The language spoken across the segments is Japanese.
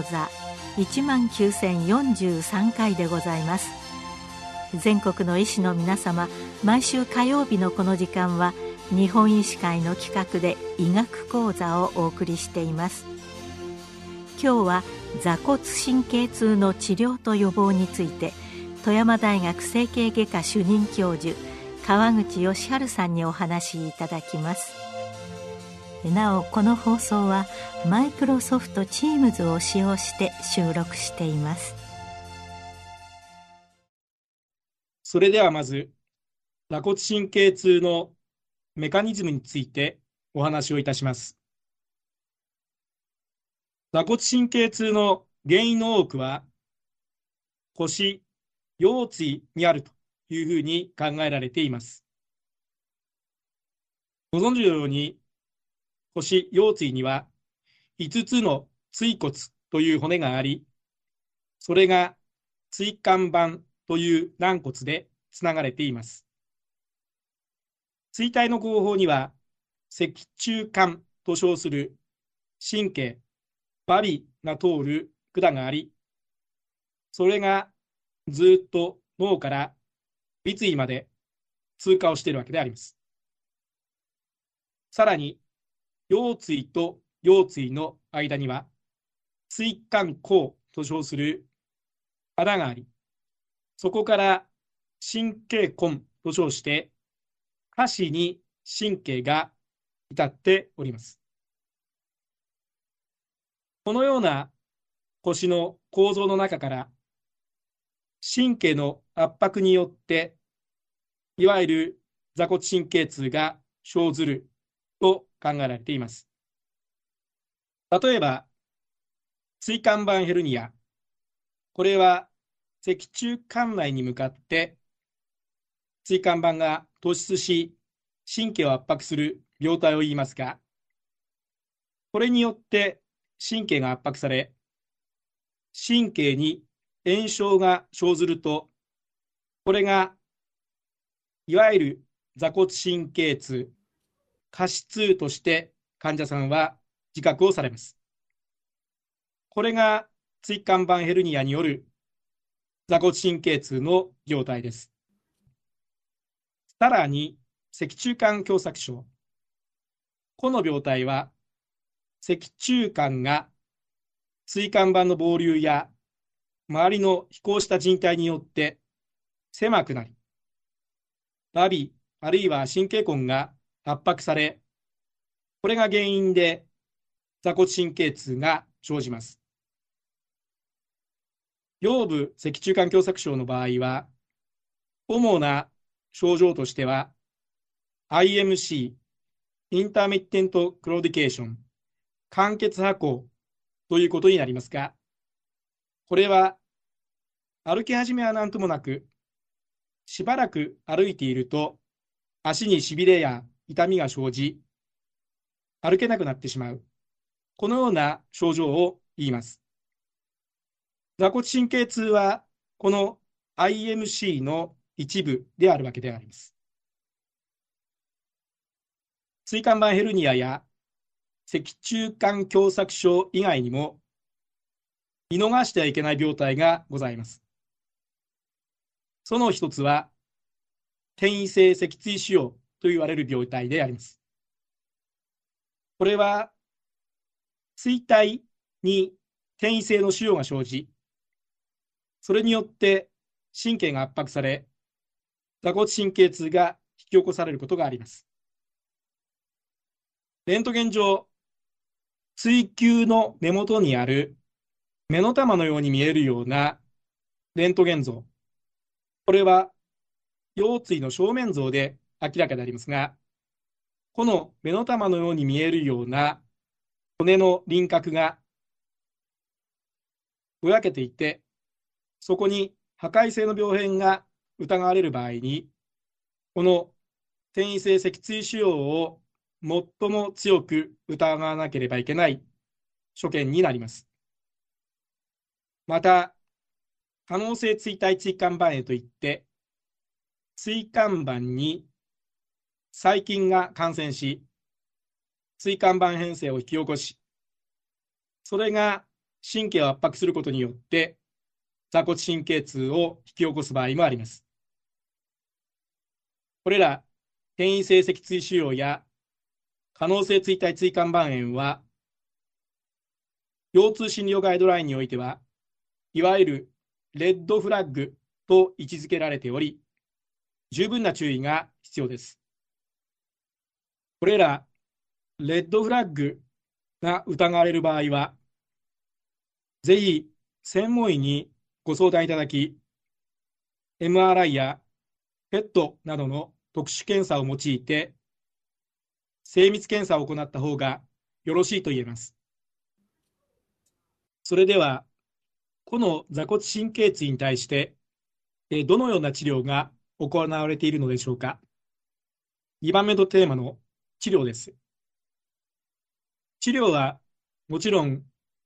講座1万9043回でございます。全国の医師の皆様毎週火曜日のこの時間は日本医師会の企画で医学講座をお送りしています。今日は座骨神経痛の治療と予防について富山大学整形外科主任教授川口義治さんにお話しいただきます。なおこの放送はマイクロソフト Teams を使用して収録していますそれではまず座骨神経痛のメカニズムについてお話をいたします座骨神経痛の原因の多くは腰、腰椎にあるというふうに考えられています。ご存知のように腰、腰椎には5つの椎骨という骨があり、それが椎間板という軟骨でつながれています。椎体の後方には脊柱管と称する神経、バリが通る管があり、それがずっと脳から尾椎まで通過をしているわけであります。さらに、腰椎と腰椎の間には、椎間孔と称する穴があり、そこから神経根と称して、下肢に神経が至っております。このような腰の構造の中から、神経の圧迫によって、いわゆる座骨神経痛が生ずると考えられています。例えば、椎間板ヘルニア。これは脊柱管内に向かって椎間板が突出し神経を圧迫する病態を言いますが、これによって神経が圧迫され、神経に炎症が生ずると、これがいわゆる座骨神経痛、過失として患者さんは自覚をされます。これが椎間板ヘルニアによる座骨神経痛の状態です。さらに、脊柱管狭窄症。この病態は、脊柱管が椎間板の膨流や周りの飛行した人体によって狭くなり、ラビ、あるいは神経根が圧迫され、これが原因で座骨神経痛が生じます。腰部脊柱管狭窄症の場合は、主な症状としては、IMC、 intermittent claudication、間欠跛行ということになりますが、これは歩き始めは何ともなく、しばらく歩いていると足にしびれや痛みが生じ、歩けなくなってしまう。このような症状を言います。座骨神経痛は、この IMC の一部であるわけであります。椎間板ヘルニアや脊柱管狭窄症以外にも、見逃してはいけない病態がございます。その一つは、転移性脊椎腫瘍と言われる病態であります。これは、椎体に転移性の腫瘍が生じ、それによって神経が圧迫され、座骨神経痛が引き起こされることがあります。レントゲン上、椎球の根元にある目の玉のように見えるようなレントゲン像。これは腰椎の正面像で明らかでありますが、この目の玉のように見えるような骨の輪郭がぼやけていて、そこに破壊性の病変が疑われる場合に、この転移性脊椎腫瘍を最も強く疑わなければいけない所見になります。また、可能性椎体椎間板炎といって、椎間板に細菌が感染し、椎間板変性を引き起こし、それが神経を圧迫することによって、座骨神経痛を引き起こす場合もあります。これら転移性脊椎腫瘍や可能性椎体椎間板炎は、腰痛診療ガイドラインにおいては、いわゆるレッドフラッグと位置づけられており、十分な注意が必要です。これらレッドフラッグが疑われる場合は、ぜひ専門医にご相談いただき、MRI や PET などの特殊検査を用いて、精密検査を行った方がよろしいと言えます。それでは、この座骨神経痛に対して、どのような治療が行われているのでしょうか。2番目のテーマの治療です。治療はもちろん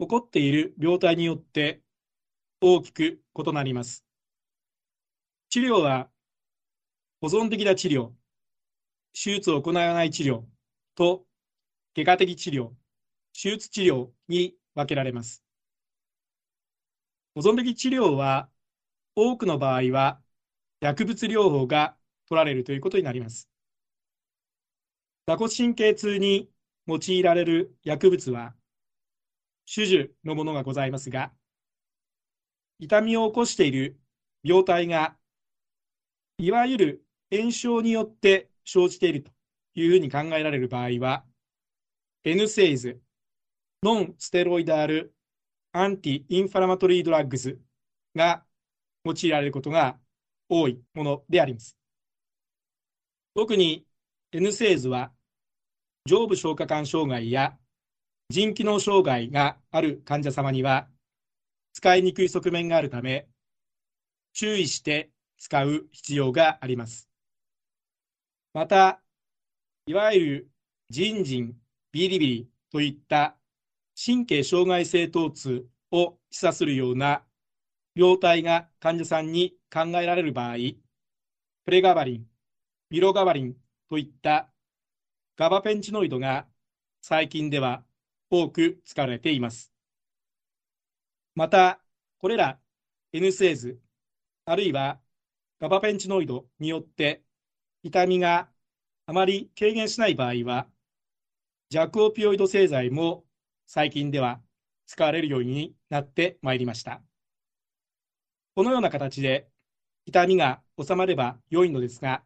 起こっている病態によって大きく異なります。治療は保存的な治療、手術を行わない治療と外科的治療、手術治療に分けられます。保存的治療は多くの場合は薬物療法が取られるということになります。座骨神経痛に用いられる薬物は種々のものがございますが、痛みを起こしている病態が、いわゆる炎症によって生じているというふうに考えられる場合は、N セイズ、ノンステロイダールアンティインファラマトリードラッグズが用いられることが多いものであります。特に N セイズは上部消化管障害や腎機能障害がある患者様には使いにくい側面があるため、注意して使う必要があります。また、いわゆるジンジン、ビリビリといった神経障害性疼痛を示唆するような病態が患者さんに考えられる場合、プレガバリン、ミロガバリンといったガバペンチノイドが最近では多く使われています。また、これら N セーズ、あるいはガバペンチノイドによって痛みがあまり軽減しない場合は、弱オピオイド製剤も最近では使われるようになってまいりました。このような形で痛みが収まれば良いのですが、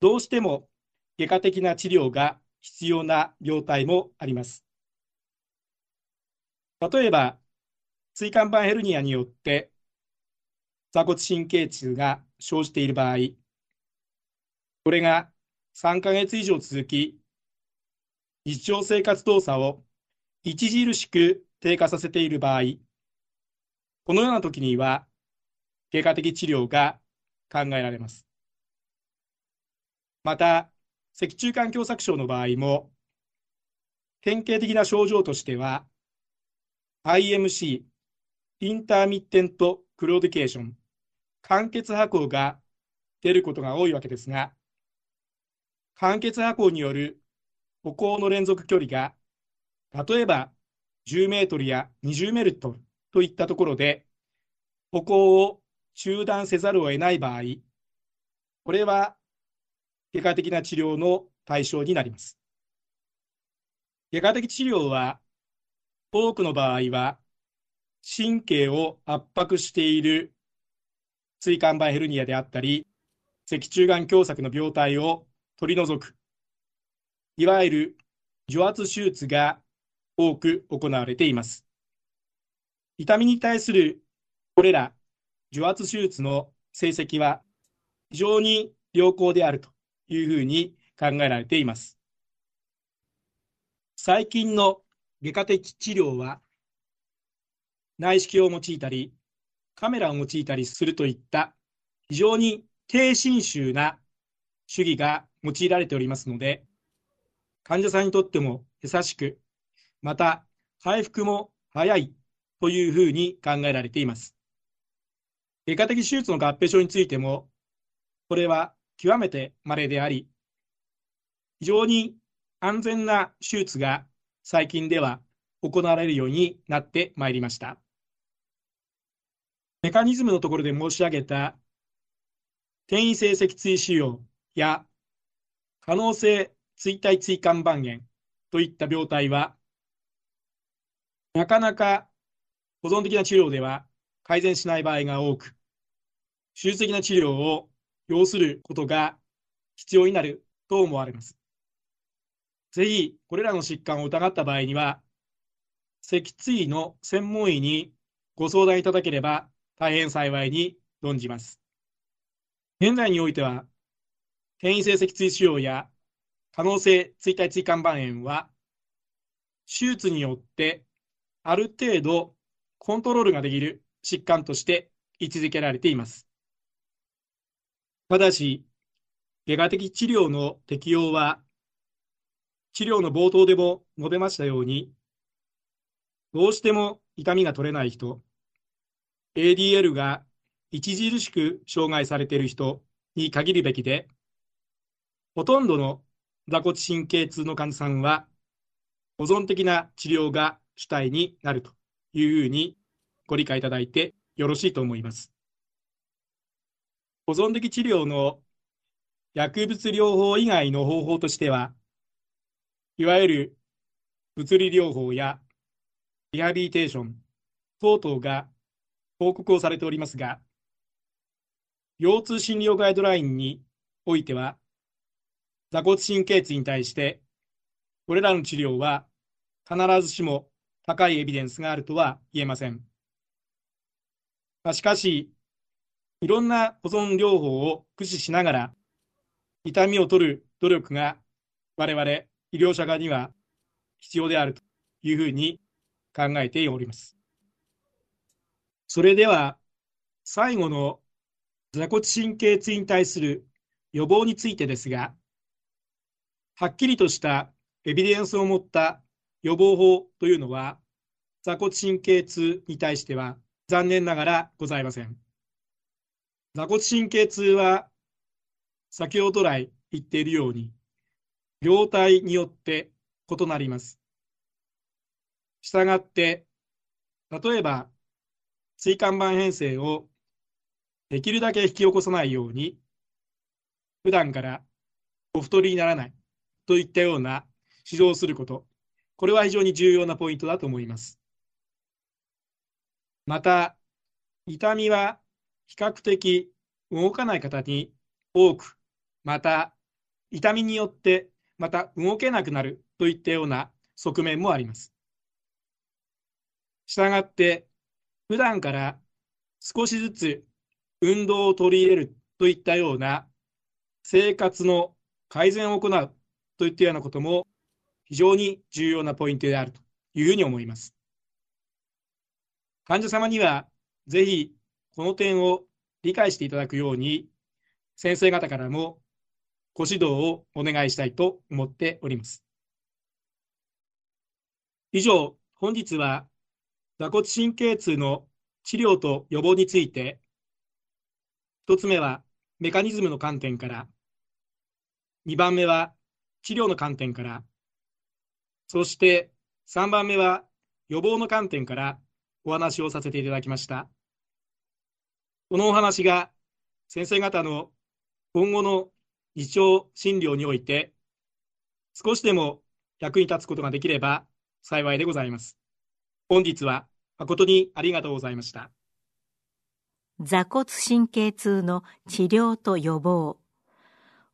どうしても外科的な治療が必要な病態もあります。例えば、椎間板ヘルニアによって座骨神経痛が生じている場合、これが3ヶ月以上続き、日常生活動作を著しく低下させている場合、このような時には、外科的治療が考えられます。また、脊柱管狭窄症の場合も、典型的な症状としては、IMC、 intermittent claudication、間欠跛行が出ることが多いわけですが、間欠跛行による歩行の連続距離が、例えば10メートルや20メートルといったところで、歩行を中断せざるを得ない場合、これは外科的な治療の対象になります。外科的治療は多くの場合は、神経を圧迫している椎間板ヘルニアであったり、脊柱管狭窄の病態を取り除く、いわゆる除圧手術が多く行われています。痛みに対するこれら除圧手術の成績は非常に良好であるとというふうに考えられています。最近の外科的治療は、内視鏡を用いたり、カメラを用いたりするといった非常に低侵襲な主義が用いられておりますので、患者さんにとっても優しく、また回復も早いというふうに考えられています。外科的手術の合併症についても、これは極めて稀であり、非常に安全な手術が最近では行われるようになってまいりました。メカニズムのところで申し上げた転移性脊椎腫瘍や可能性椎体椎間板炎といった病態はなかなか保存的な治療では改善しない場合が多く手術的な治療を要することが必要になると思われます。ぜひ、これらの疾患を疑った場合には、脊椎の専門医にご相談いただければ大変幸いに存じます。現在においては、転移性脊椎腫瘍や可能性椎体椎間板炎は、手術によってある程度コントロールができる疾患として位置づけられています。ただし、外科的治療の適用は、治療の冒頭でも述べましたように、どうしても痛みが取れない人、ADL が著しく障害されている人に限るべきで、ほとんどの座骨神経痛の患者さんは、保存的な治療が主体になるというふうにご理解いただいてよろしいと思います。保存的治療の薬物療法以外の方法としては、いわゆる物理療法やリハビリテーション等々が報告をされておりますが、腰痛診療ガイドラインにおいては、座骨神経痛に対して、これらの治療は必ずしも高いエビデンスがあるとは言えません。しかし、いろんな保存療法を駆使しながら、痛みを取る努力が我々医療者側には必要であるというふうに考えております。それでは、最後の座骨神経痛に対する予防についてですが、はっきりとしたエビデンスを持った予防法というのは、座骨神経痛に対しては残念ながらございません。座骨神経痛は、先ほど来言っているように、病態によって異なります。したがって、例えば、椎間板変性をできるだけ引き起こさないように、普段からお太りにならないといったような指導をすること、これは非常に重要なポイントだと思います。また、痛みは比較的動かない方に多く、また痛みによってまた動けなくなるといったような側面もあります。したがって、普段から少しずつ運動を取り入れるといったような生活の改善を行うといったようなことも非常に重要なポイントであるというふうに思います。患者様にはぜひこの点を理解していただくように、先生方からもご指導をお願いしたいと思っております。以上、本日は座骨神経痛の治療と予防について、一つ目はメカニズムの観点から、二番目は治療の観点から、そして三番目は予防の観点からお話をさせていただきました。このお話が先生方の今後の日常診療において少しでも役に立つことができれば幸いでございます。本日は誠にありがとうございました。座骨神経痛の治療と予防。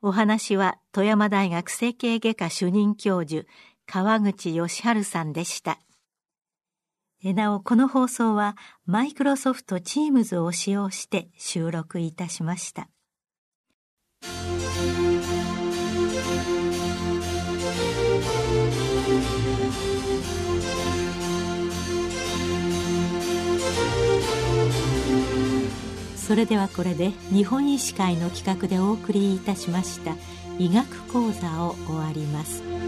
お話は富山大学整形外科主任教授川口義治さんでした。なお、この放送はマイクロソフト Teams を使用して収録いたしました。それではこれで日本医師会の企画でお送りいたしました医学講座を終わります。